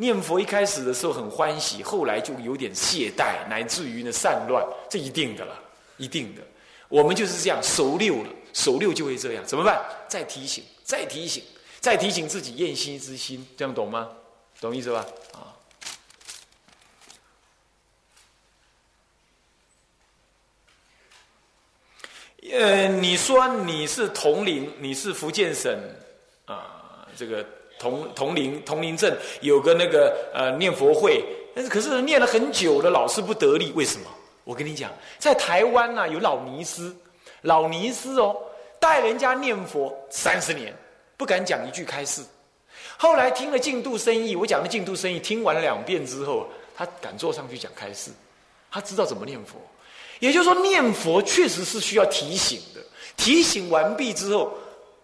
念佛一开始的时候很欢喜，后来就有点懈怠，乃至于呢散乱，这一定的了，一定的。我们就是这样熟六了，熟六就会这样，怎么办？再提醒，再提醒，再提醒自己厌心之心，这样懂吗？懂意思吧？啊。呃，你说你是同龄，你是福建省啊，这个铜铜陵铜陵镇有个那个呃念佛会，但是可是念了很久了，老是不得力，为什么？我跟你讲，在台湾呐，有老尼师，老尼师哦，带人家念佛三十年，不敢讲一句开示。后来听了净度生意，我讲的净度生意，听完了两遍之后，他敢坐上去讲开示，他知道怎么念佛。也就是说，念佛确实是需要提醒的。提醒完毕之后，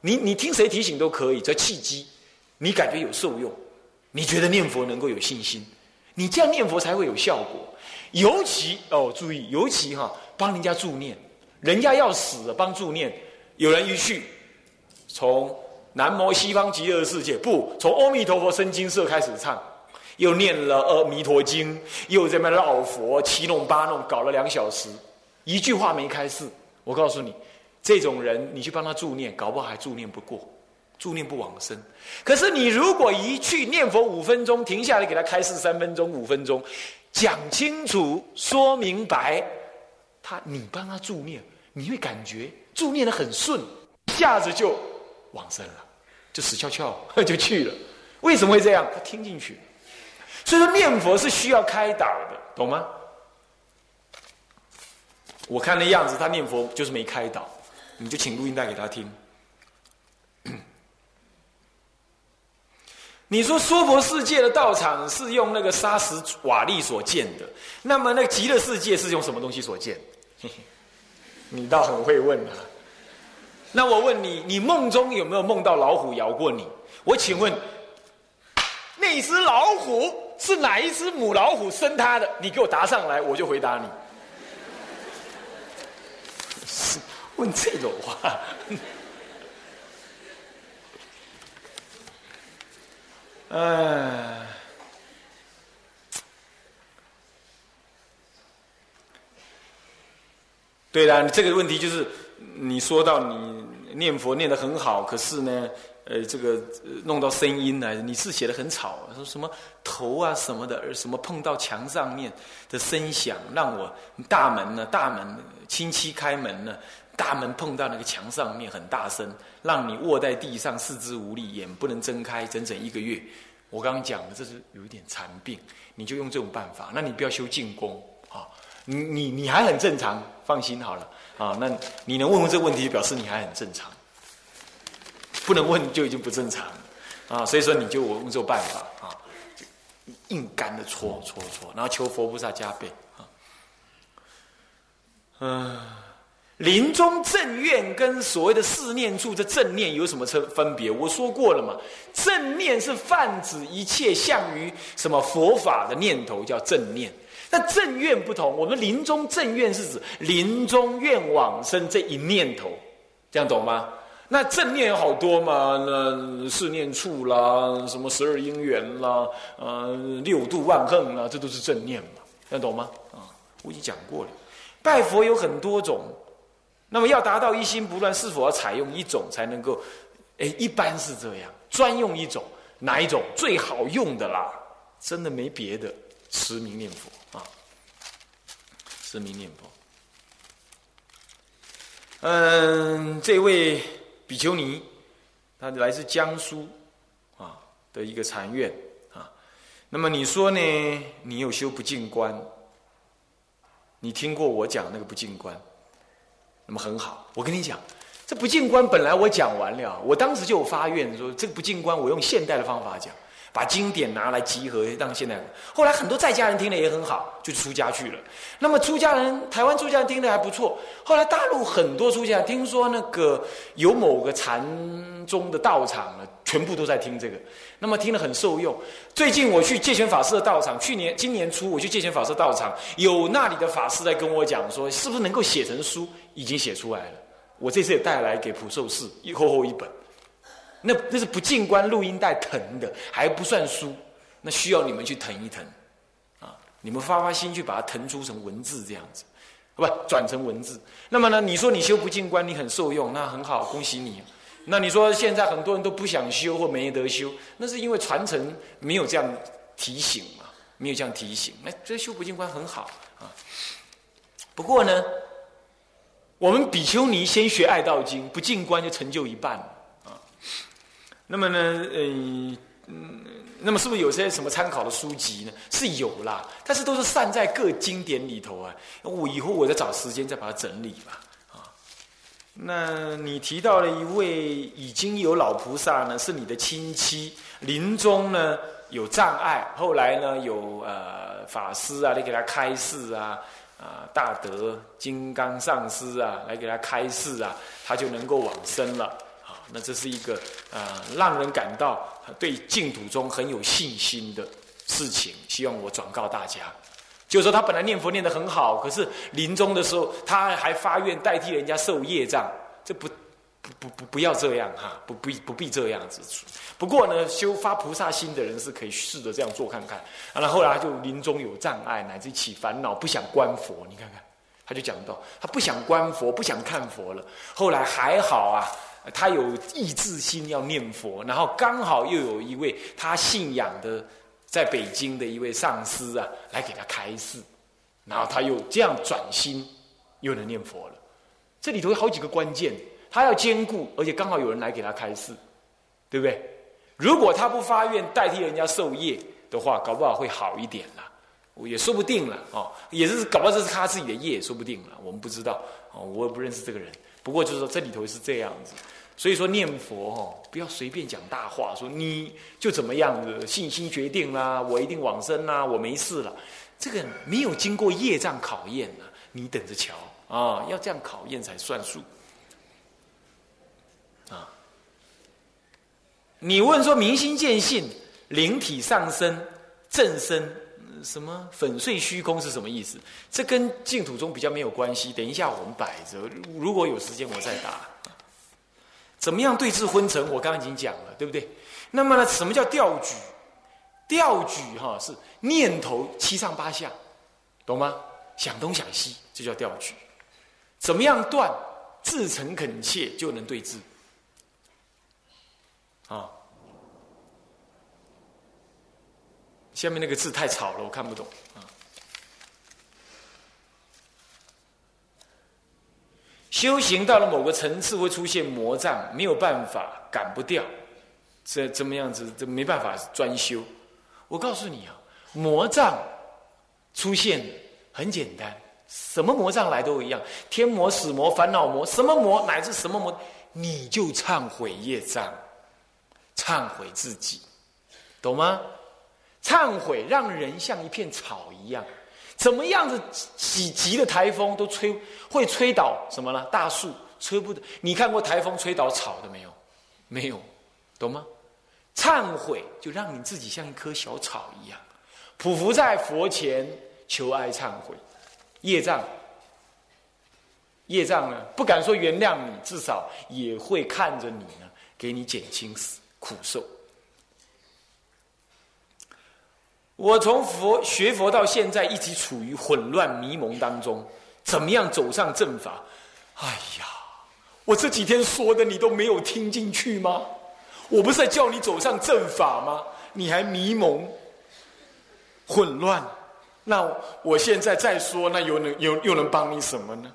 你你听谁提醒都可以，这契机，你感觉有受用，你觉得念佛能够有信心，你这样念佛才会有效果。尤其哦，注意，尤其哈，帮人家助念，人家要死了帮助念，有人一去，从南无西方极乐世界，不从阿弥陀佛生经社开始唱。又念了《阿弥陀经》，又在那绕佛七弄八弄，搞了两小时，一句话没开示。我告诉你，这种人，你去帮他助念，搞不好还助念不过，助念不往生。可是你如果一去念佛五分钟，停下来给他开示三分钟、五分钟，讲清楚、说明白，他你帮他助念，你会感觉助念的很顺，一下子就往生了，就死翘翘就去了。为什么会这样？他听进去。所以说念佛是需要开导的，懂吗？我看那样子，他念佛就是没开导，你就请录音带给他听。你说娑婆世界的道场是用那个沙石瓦砾所建的，那么那个极乐世界是用什么东西所建？你倒很会问啊！那我问你，你梦中有没有梦到老虎咬过你？我请问，那只老虎？是哪一只母老虎生它的？你给我答上来，我就回答你。问这种话，哎，对了，这个问题就是你说到你念佛念得很好，可是呢？呃，这个弄到声音来，你字写的很吵，说什么头啊什么的，什么碰到墙上面的声响，让我大门呢，大门亲戚开门呢，大门碰到那个墙上面很大声，让你卧在地上四肢无力，眼不能睁开，整整一个月。我刚刚讲的这是有一点残病，你就用这种办法，那你不要修静功啊，你你你还很正常，放心好了啊，那你能问问这个问题，表示你还很正常。不能问就已经不正常，啊，所以说你就我用这种办法啊，硬干的搓搓搓，然后求佛菩萨加倍啊。嗯，临终正愿跟所谓的四念处这正念有什么分分别？我说过了嘛，正念是泛指一切向于什么佛法的念头叫正念，那正愿不同。我们临终正愿是指临终愿往生这一念头，这样懂吗？那正念有好多嘛？那四念处啦，什么十二因缘啦，呃，六度万恨啦，这都是正念嘛？能懂吗？啊，我已经讲过了。拜佛有很多种，那么要达到一心不乱，是否要采用一种才能够？哎，一般是这样，专用一种，哪一种最好用的啦？真的没别的，持名念佛啊，持名念佛。嗯，这位。比丘尼，他来自江苏，啊的一个禅院啊。那么你说呢？你有修不净观？你听过我讲那个不净观？那么很好，我跟你讲，这不净观本来我讲完了，我当时就有发愿说，这个不净观我用现代的方法讲。把经典拿来集合，让现在后来很多在家人听的也很好，就出家去了。那么出家人，台湾出家人听的还不错。后来大陆很多出家人，听说那个有某个禅宗的道场了，全部都在听这个，那么听了很受用。最近我去戒权法师的道场，去年今年初我去戒权法师道场，有那里的法师在跟我讲说，是不是能够写成书？已经写出来了。我这次也带来给普寿寺，一厚厚一本。那那是不进关录音带腾的，还不算书。那需要你们去腾一腾，啊，你们发发心去把它腾出成文字这样子，不转成文字。那么呢，你说你修不进关，你很受用，那很好，恭喜你。那你说现在很多人都不想修或没得修，那是因为传承没有这样提醒嘛，没有这样提醒。那这修不进关很好啊。不过呢，我们比丘尼先学爱道经，不进关就成就一半啊。那么呢，嗯嗯，那么是不是有些什么参考的书籍呢？是有啦，但是都是散在各经典里头啊。我以后我再找时间再把它整理吧。啊那你提到了一位已经有老菩萨呢，是你的亲戚，临终呢有障碍，后来呢有呃法师啊来给他开示啊，啊大德金刚上师啊来给他开示啊，他就能够往生了。那这是一个啊让人感到对净土中很有信心的事情，希望我转告大家。就说，他本来念佛念得很好，可是临终的时候，他还发愿代替人家受业障，这不不不不不要这样哈，不不不必这样子。不过呢，修发菩萨心的人是可以试着这样做看看。然后后来他就临终有障碍，乃至起烦恼，不想观佛。你看看，他就讲到他不想观佛，不想看佛了。后来还好啊，他有意志心要念佛，然后刚好又有一位他信仰的。在北京的一位上师啊，来给他开示，然后他又这样转心，又能念佛了。这里头有好几个关键，他要兼顾，而且刚好有人来给他开示，对不对？如果他不发愿代替人家受业的话，搞不好会好一点了，也说不定了哦。也是搞不好这是他自己的业，说不定了，我们不知道哦，我也不认识这个人。不过就是说这里头是这样子。所以说念佛哦，不要随便讲大话，说你就怎么样的信心决定啦，我一定往生啦，我没事了，这个没有经过业障考验呢，你等着瞧啊，要这样考验才算数啊。你问说明心见性，灵体上升，正身，什么粉碎虚空是什么意思？这跟净土中比较没有关系。等一下我们摆着，如果有时间我再答。怎么样对治昏沉？我刚刚已经讲了，对不对？那么呢，什么叫调举？调举哈是念头七上八下，懂吗？想东想西，这叫调举。怎么样断？自诚恳切就能对治。啊，下面那个字太吵了，我看不懂啊。修行到了某个层次，会出现魔障，没有办法赶不掉，这怎么样子？这没办法专修。我告诉你啊，魔障出现很简单，什么魔障来都一样，天魔、死魔、烦恼魔，什么魔乃至什么魔，你就忏悔业障，忏悔自己，懂吗？忏悔让人像一片草一样。怎么样子几级的台风都吹会吹倒什么呢？大树吹不得。你看过台风吹倒草的没有？没有，懂吗？忏悔就让你自己像一棵小草一样，匍匐在佛前求哀忏悔。业障，业障呢？不敢说原谅你，至少也会看着你呢，给你减轻苦受。我从佛学佛到现在，一直处于混乱迷蒙当中。怎么样走上正法？哎呀，我这几天说的你都没有听进去吗？我不是在叫你走上正法吗？你还迷蒙、混乱。那我现在再说，那又能又又能帮你什么呢？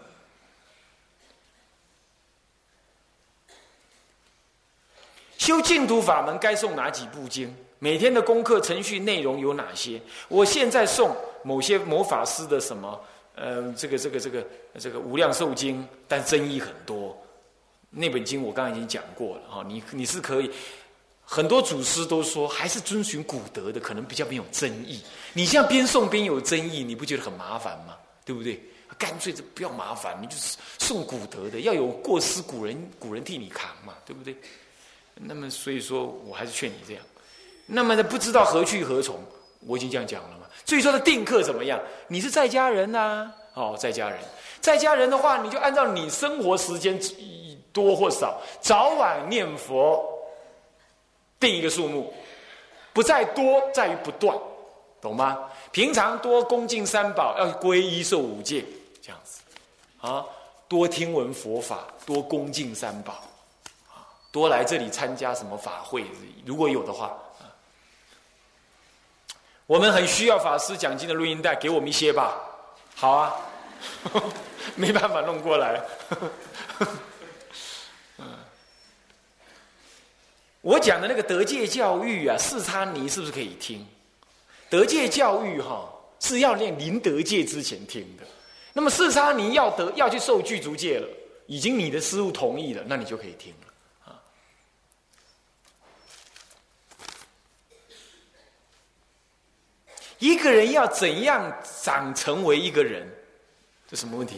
修净土法门该诵哪几部经？每天的功课程序内容有哪些？我现在送某些魔法师的什么？嗯，这个这个这个这个无量寿经，但争议很多。那本经我刚刚已经讲过了哈，你你是可以，很多祖师都说还是遵循古德的，可能比较没有争议。你像边送边有争议，你不觉得很麻烦吗？对不对？干脆就不要麻烦，你就是送古德的，要有过失，古人古人替你扛嘛，对不对？那么所以说我还是劝你这样。那么呢，不知道何去何从，我已经这样讲了嘛。所以说的定课怎么样？你是在家人呐，哦，在家人，在家人的话，你就按照你生活时间多或少，早晚念佛，定一个数目，不在多，在于不断，懂吗？平常多恭敬三宝，要皈依受五戒，这样子啊，多听闻佛法，多恭敬三宝，啊，多来这里参加什么法会，如果有的话，我们很需要法师讲经的录音带，给我们一些吧。好啊，没办法弄过来。我讲的那个德界教育啊，四叉尼是不是可以听？德界教育哈是要练临德界之前听的。那么四叉尼要得要去受具足戒了，已经你的师傅同意了，那你就可以听了一个人要怎样长成为一个人？这什么问题？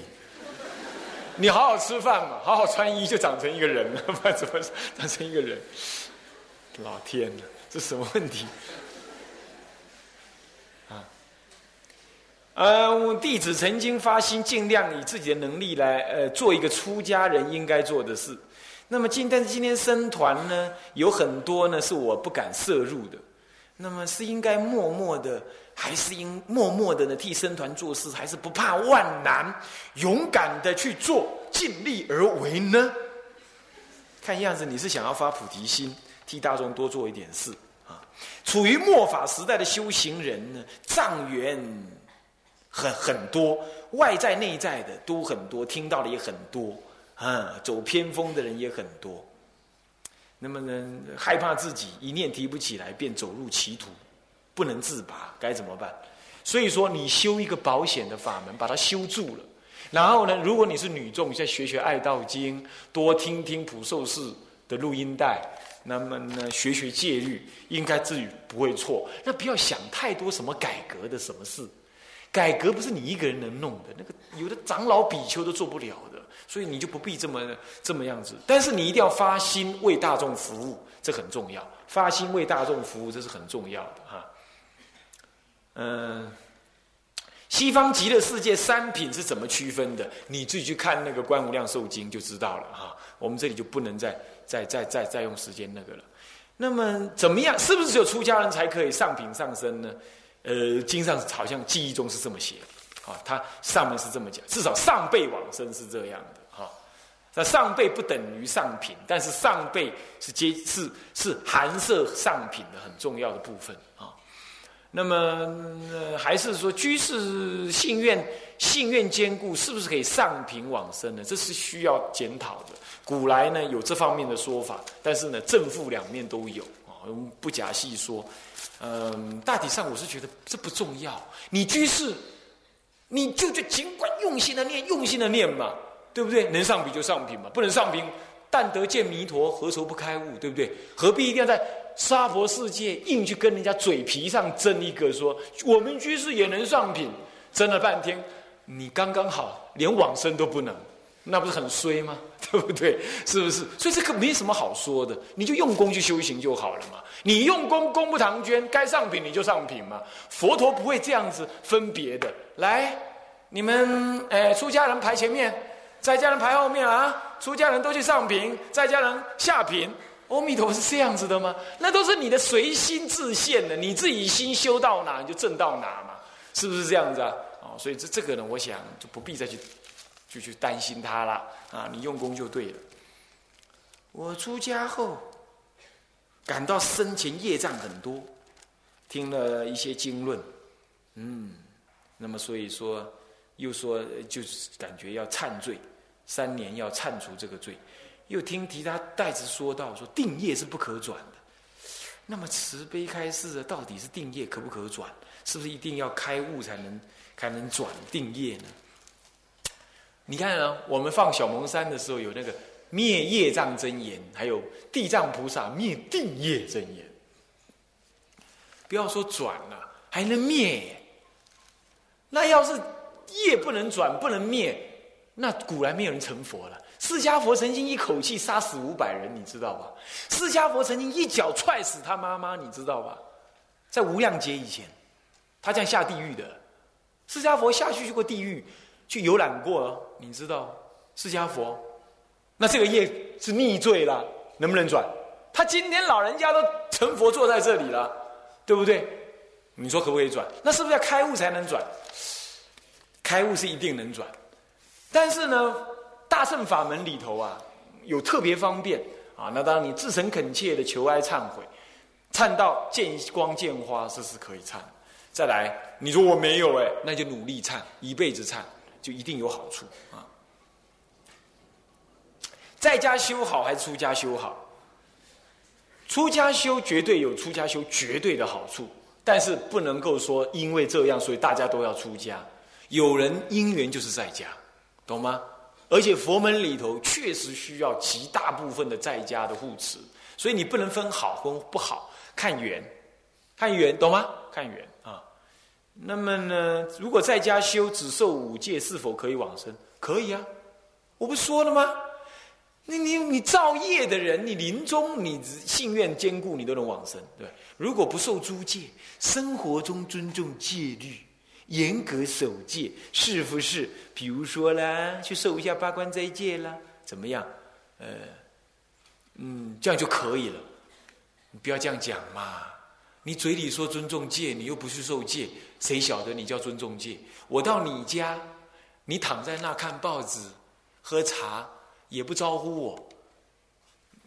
你好好吃饭嘛，好好穿衣就长成一个人了，不然怎么长成一个人？老天呐，这什么问题？啊，呃，弟子曾经发心，尽量以自己的能力来，呃，做一个出家人应该做的事。那么今，但是今天僧团呢，有很多呢是我不敢涉入的。那么是应该默默的，还是应默默的呢替僧团做事，还是不怕万难，勇敢的去做，尽力而为呢？看样子你是想要发菩提心。替大众多做一点事啊！处于末法时代的修行人呢，障缘很很多，外在内在的都很多，听到的也很多啊，走偏锋的人也很多。那么呢，害怕自己一念提不起来，便走入歧途，不能自拔，该怎么办？所以说，你修一个保险的法门，把它修住了。然后呢，如果你是女众，再学学爱道经，多听听普寿寺的录音带。那么呢，学学戒律，应该自己不会错。那不要想太多什么改革的什么事，改革不是你一个人能弄的。那个有的长老比丘都做不了的，所以你就不必这么这么样子。但是你一定要发心为大众服务，这很重要。发心为大众服务，这是很重要的哈。嗯，西方极乐世界三品是怎么区分的？你自己去看那个《观无量寿经》就知道了哈。我们这里就不能再。再再再再用时间那个了，那么怎么样？是不是只有出家人才可以上品上身呢？呃，经上好像记忆中是这么写的，啊，它上面是这么讲，至少上辈往生是这样的，哈。那上辈不等于上品，但是上辈是接是是含摄上品的很重要的部分啊。那么还是说居士信愿信愿坚固，是不是可以上品往生呢？这是需要检讨的。古来呢有这方面的说法，但是呢正负两面都有啊，我们不假细说。嗯，大体上我是觉得这不重要。你居士，你就就尽管用心的念，用心的念嘛，对不对？能上品就上品嘛，不能上品，但得见弥陀，何愁不开悟？对不对？何必一定要在娑婆世界硬去跟人家嘴皮上争一个说我们居士也能上品？争了半天，你刚刚好连往生都不能。那不是很衰吗？对不对？是不是？所以这个没什么好说的，你就用功去修行就好了嘛。你用功，功不唐捐，该上品你就上品嘛。佛陀不会这样子分别的。来，你们诶，出家人排前面，在家人排后面啊。出家人都去上品，在家人下品。阿弥陀是这样子的吗？那都是你的随心自现的，你自己心修到哪，你就正到哪嘛，是不是这样子啊？哦，所以这这个呢，我想就不必再去。就去担心他了啊！你用功就对了。我出家后感到生前业障很多，听了一些经论，嗯，那么所以说又说就是感觉要忏罪，三年要忏除这个罪。又听提他代子说到说定业是不可转的，那么慈悲开示的到底是定业可不可转？是不是一定要开悟才能才能转定业呢？你看啊，我们放小蒙山的时候有那个灭业障真言，还有地藏菩萨灭定业真言。不要说转了，还能灭。那要是业不能转，不能灭，那古来没有人成佛了。释迦佛曾经一口气杀死五百人，你知道吧？释迦佛曾经一脚踹死他妈妈，你知道吧？在无量劫以前，他这样下地狱的。释迦佛下去去过地狱。去游览过，你知道释迦佛，那这个业是逆罪了，能不能转？他今天老人家都成佛坐在这里了，对不对？你说可不可以转？那是不是要开悟才能转？开悟是一定能转，但是呢，大乘法门里头啊，有特别方便啊。那当你至诚恳切的求哀忏悔，忏到见光见花，这是可以忏。再来，你说我没有哎，那就努力忏，一辈子忏，就一定有好处啊。在家修好还是出家修好？出家修绝对有出家修绝对的好处，但是不能够说因为这样，所以大家都要出家。有人因缘就是在家，懂吗？而且佛门里头确实需要极大部分的在家的护持，所以你不能分好跟不好，看缘，看缘，懂吗？看缘啊。那么呢，如果在家修只受五戒，是否可以往生？可以啊，我不说了吗？你你你造业的人，你临终你信愿坚固，你都能往生，对如果不受诸戒，生活中尊重戒律，严格守戒，是不是？比如说啦，去受一下八关斋戒啦，怎么样？呃，嗯，这样就可以了。你不要这样讲嘛！你嘴里说尊重戒，你又不去受戒，谁晓得你叫尊重戒？我到你家，你躺在那看报纸、喝茶。也不招呼我，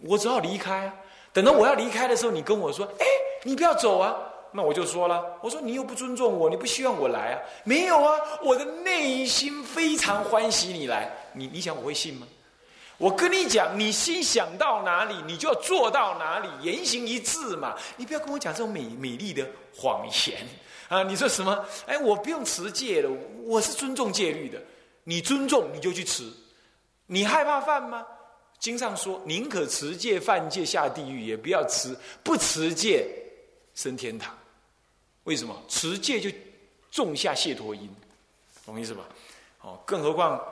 我只好离开。等到我要离开的时候，你跟我说：“哎，你不要走啊！”那我就说了：“我说你又不尊重我，你不希望我来啊？没有啊，我的内心非常欢喜你来。你你想我会信吗？我跟你讲，你心想到哪里，你就要做到哪里，言行一致嘛。你不要跟我讲这种美美丽的谎言啊！你说什么？哎，我不用持戒了，我是尊重戒律的。你尊重，你就去持。”你害怕犯吗？经上说，宁可持戒犯戒下地狱，也不要持不持戒升天堂。为什么？持戒就种下解脱因，懂意思吧？哦，更何况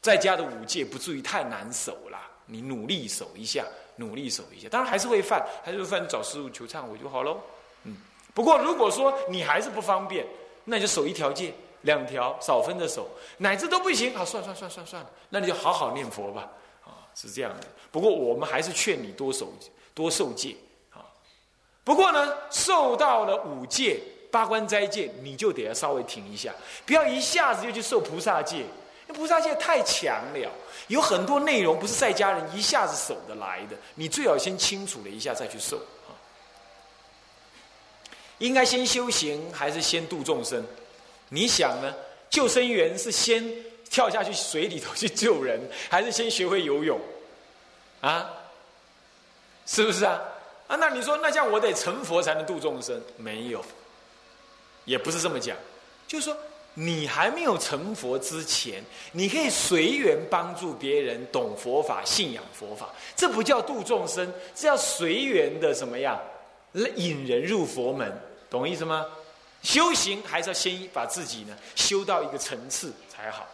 在家的五戒不至于太难守啦。你努力守一下，努力守一下，当然还是会犯，还是会犯，找师傅求忏悔就好喽。嗯，不过如果说你还是不方便，那你就守一条戒。两条少分的手，乃至都不行，好，算算算算算了，那你就好好念佛吧，啊，是这样的。不过我们还是劝你多守多受戒，不过呢，受到了五戒、八关斋戒，你就得要稍微停一下，不要一下子就去受菩萨戒，那菩萨戒太强了，有很多内容不是在家人一下子守得来的，你最好先清楚了一下再去受，啊。应该先修行还是先度众生？你想呢？救生员是先跳下去水里头去救人，还是先学会游泳？啊，是不是啊？啊，那你说，那这样我得成佛才能度众生？没有，也不是这么讲。就是说，你还没有成佛之前，你可以随缘帮助别人懂佛法、信仰佛法，这不叫度众生，这叫随缘的什么样？引人入佛门，懂意思吗？修行还是要先把自己呢修到一个层次才好。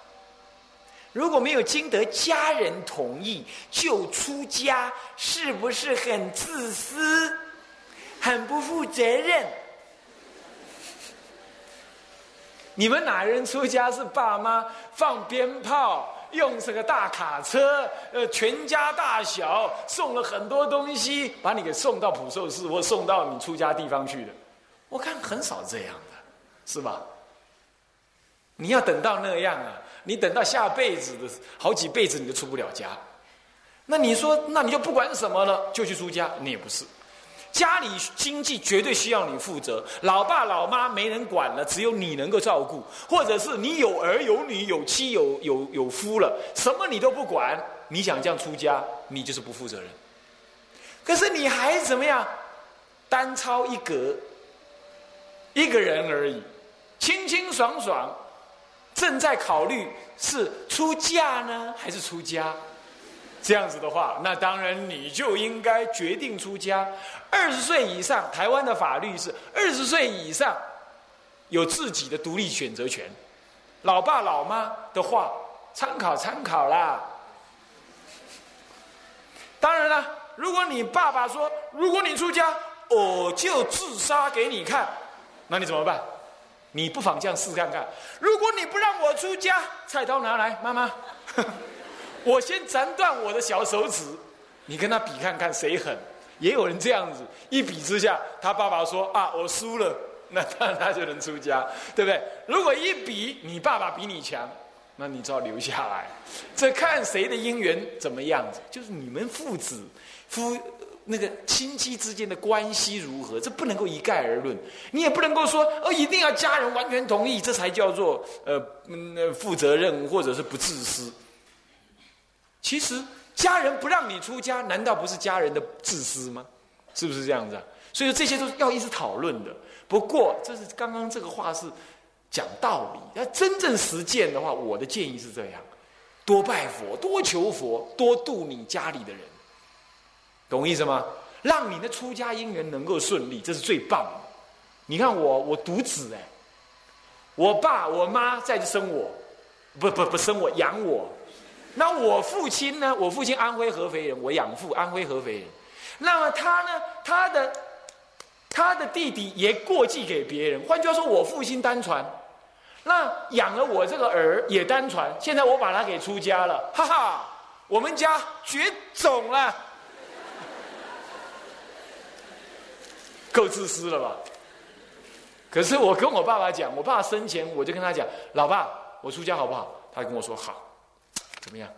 如果没有经得家人同意就出家，是不是很自私、很不负责任？你们哪人出家是爸妈放鞭炮，用这个大卡车，呃，全家大小送了很多东西，把你给送到普寿寺或送到你出家地方去的？我看很少这样的，是吧？你要等到那样啊，你等到下辈子的好几辈子你都出不了家。那你说，那你就不管什么了，就去出家？你也不是，家里经济绝对需要你负责，老爸老妈没人管了，只有你能够照顾，或者是你有儿有女有妻有有有夫了，什么你都不管，你想这样出家，你就是不负责任。可是你还怎么样？单抄一格。一个人而已，清清爽爽，正在考虑是出嫁呢还是出家。这样子的话，那当然你就应该决定出家。二十岁以上，台湾的法律是二十岁以上有自己的独立选择权。老爸老妈的话参考参考啦。当然了，如果你爸爸说，如果你出家，我就自杀给你看。那你怎么办？你不妨这样试看看。如果你不让我出家，菜刀拿来，妈妈，我先斩断我的小手指，你跟他比看看谁狠。也有人这样子，一比之下，他爸爸说啊，我输了，那他他就能出家，对不对？如果一比，你爸爸比你强，那你就要留下来。这看谁的姻缘怎么样子，就是你们父子夫。那个亲戚之间的关系如何？这不能够一概而论。你也不能够说哦，一定要家人完全同意，这才叫做呃嗯负责任或者是不自私。其实家人不让你出家，难道不是家人的自私吗？是不是这样子？所以说这些都是要一直讨论的。不过这是刚刚这个话是讲道理，要真正实践的话，我的建议是这样：多拜佛，多求佛，多度你家里的人。懂意思吗？让你的出家姻缘能够顺利，这是最棒的。你看我，我独子哎，我爸我妈在这生我，不不不生我养我。那我父亲呢？我父亲安徽合肥人，我养父安徽合肥人。那么他呢？他的他的弟弟也过继给别人。换句话说，我父亲单传，那养了我这个儿也单传。现在我把他给出家了，哈哈，我们家绝种了。够自私了吧？可是我跟我爸爸讲，我爸生前我就跟他讲：“老爸，我出家好不好？”他跟我说：“好。”怎么样？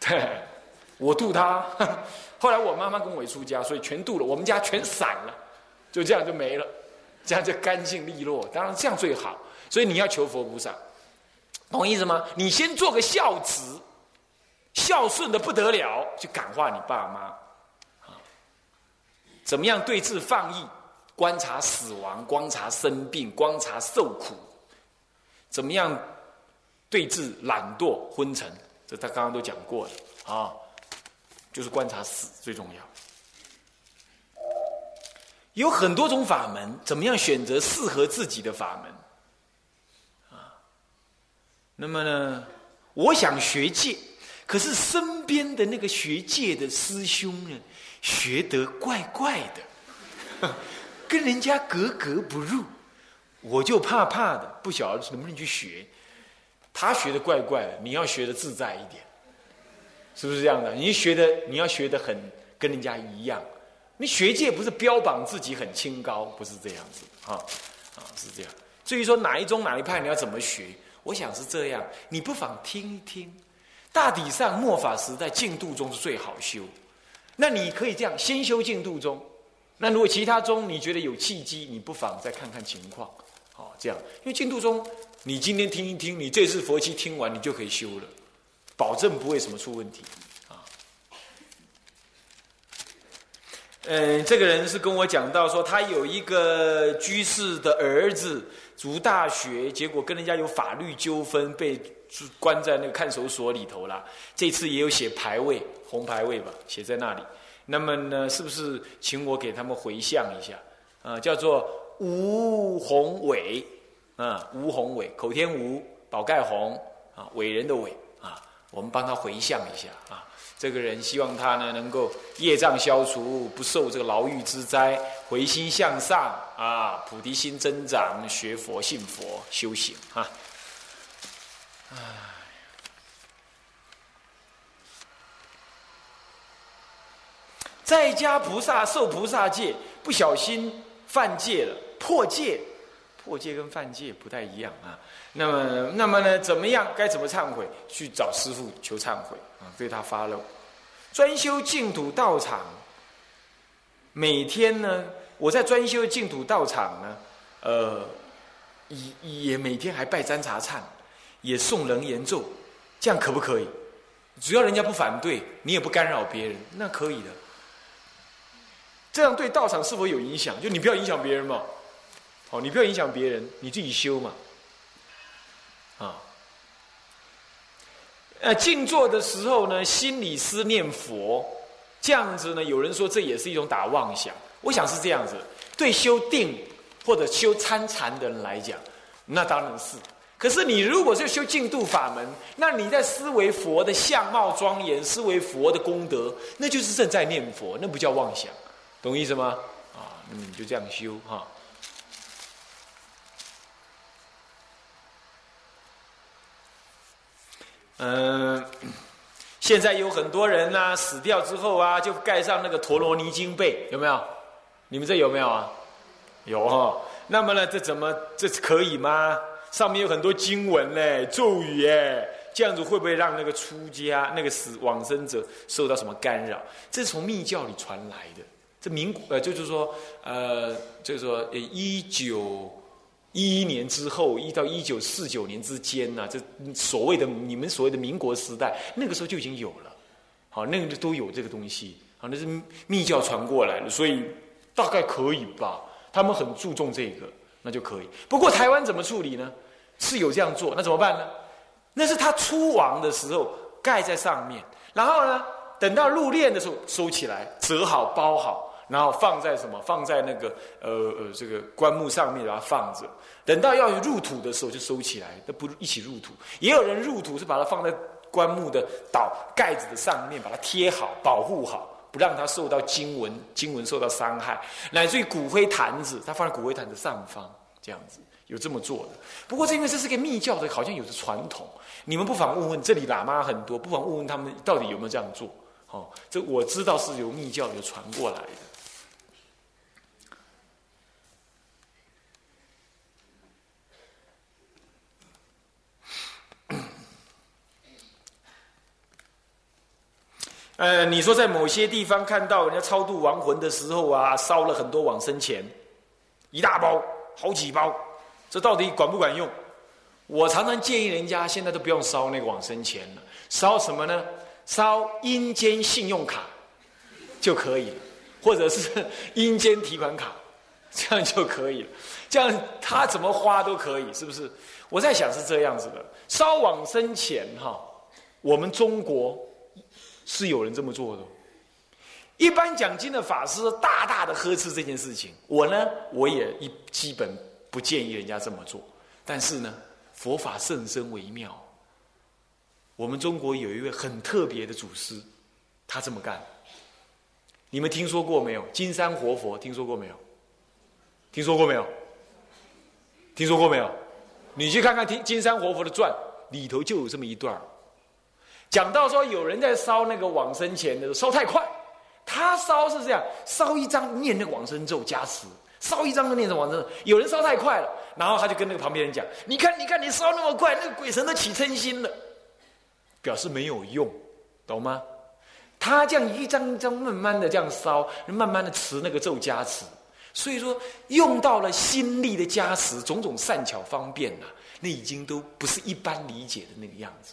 对，我渡他。后来我妈妈跟我一出家，所以全渡了，我们家全散了，就这样就没了，这样就干净利落。当然这样最好。所以你要求佛菩萨，懂意思吗？你先做个孝子，孝顺的不得了，去感化你爸妈。怎么样对治放逸？观察死亡，观察生病，观察受苦。怎么样对治懒惰昏沉？这他刚刚都讲过了啊，就是观察死最重要。有很多种法门，怎么样选择适合自己的法门？啊，那么呢，我想学戒，可是身边的那个学戒的师兄呢？学得怪怪的，跟人家格格不入，我就怕怕的，不晓得能不能去学。他学的怪怪的，你要学的自在一点，是不是这样的？你学的你要学的很跟人家一样，你学界不是标榜自己很清高，不是这样子啊啊是这样。至于说哪一宗哪一派你要怎么学，我想是这样，你不妨听一听。大体上末法时代净度中是最好修。那你可以这样，先修净土宗。那如果其他宗你觉得有契机，你不妨再看看情况。好，这样，因为净土宗，你今天听一听，你这次佛期听完，你就可以修了，保证不会什么出问题。嗯，这个人是跟我讲到说，他有一个居士的儿子读大学，结果跟人家有法律纠纷，被关在那个看守所里头了。这次也有写牌位。红牌位吧，写在那里。那么呢，是不是请我给他们回向一下？啊，叫做吴宏伟，啊，吴宏伟，口天吴，宝盖宏，啊，伟人的伟，啊，我们帮他回向一下啊。这个人希望他呢能够业障消除，不受这个牢狱之灾，回心向上啊，菩提心增长，学佛信佛，修行啊。在家菩萨受菩萨戒，不小心犯戒了，破戒，破戒跟犯戒不太一样啊。那么，那么呢？怎么样？该怎么忏悔？去找师父求忏悔啊，对他发漏。专修净土道场，每天呢，我在专修净土道场呢，呃，也也每天还拜占茶忏，也诵人言咒，这样可不可以？只要人家不反对，你也不干扰别人，那可以的。这样对道场是否有影响？就你不要影响别人嘛，好，你不要影响别人，你自己修嘛，啊，呃，静坐的时候呢，心里思念佛，这样子呢，有人说这也是一种打妄想，我想是这样子。对修定或者修参禅的人来讲，那当然是。可是你如果是修净度法门，那你在思维佛的相貌庄严，思维佛的功德，那就是正在念佛，那不叫妄想。懂意思吗？啊，那么你就这样修哈。嗯，现在有很多人呐，死掉之后啊，就盖上那个陀罗尼经被，有没有？你们这有没有啊？有哈。那么呢，这怎么这可以吗？上面有很多经文嘞，咒语哎，这样子会不会让那个出家那个死往生者受到什么干扰？这是从密教里传来的。这民国呃，就是说呃，就是说一九一一年之后，一到一九四九年之间呢，这所谓的你们所谓的民国时代，那个时候就已经有了。好，那个都有这个东西。好，那是密教传过来的，所以大概可以吧。他们很注重这个，那就可以。不过台湾怎么处理呢？是有这样做，那怎么办呢？那是他出亡的时候盖在上面，然后呢，等到入殓的时候收起来，折好包好，然后放在什么？放在那个呃呃这个棺木上面，把它放着。等到要入土的时候就收起来，都不一起入土。也有人入土是把它放在棺木的倒盖子的上面，把它贴好，保护好。不让它受到经文，经文受到伤害，乃至于骨灰坛子，他放在骨灰坛的上方，这样子有这么做的。不过，这因为这是个密教的，好像有着传统，你们不妨问问这里喇嘛很多，不妨问问他们到底有没有这样做。哦，这我知道是由密教有传过来的。呃，你说在某些地方看到人家超度亡魂的时候啊，烧了很多往生钱，一大包、好几包，这到底管不管用？我常常建议人家现在都不用烧那个往生钱了，烧什么呢？烧阴间信用卡就可以了，或者是阴间提款卡，这样就可以了。这样他怎么花都可以，是不是？我在想是这样子的，烧往生钱哈，我们中国。是有人这么做的。一般讲经的法师大大的呵斥这件事情，我呢，我也一基本不建议人家这么做。但是呢，佛法甚深微妙。我们中国有一位很特别的祖师，他这么干。你们听说过没有？金山活佛听说过没有？听说过没有？听说过没有？你去看看《听金山活佛的传》，里头就有这么一段讲到说，有人在烧那个往生钱的时候烧太快，他烧是这样，烧一张念那个往生咒加持，烧一张念着往生。有人烧太快了，然后他就跟那个旁边人讲：“你看，你看，你烧那么快，那个鬼神都起嗔心了，表示没有用，懂吗？”他这样一张一张慢慢的这样烧，慢慢的持那个咒加持，所以说用到了心力的加持，种种善巧方便呐，那已经都不是一般理解的那个样子。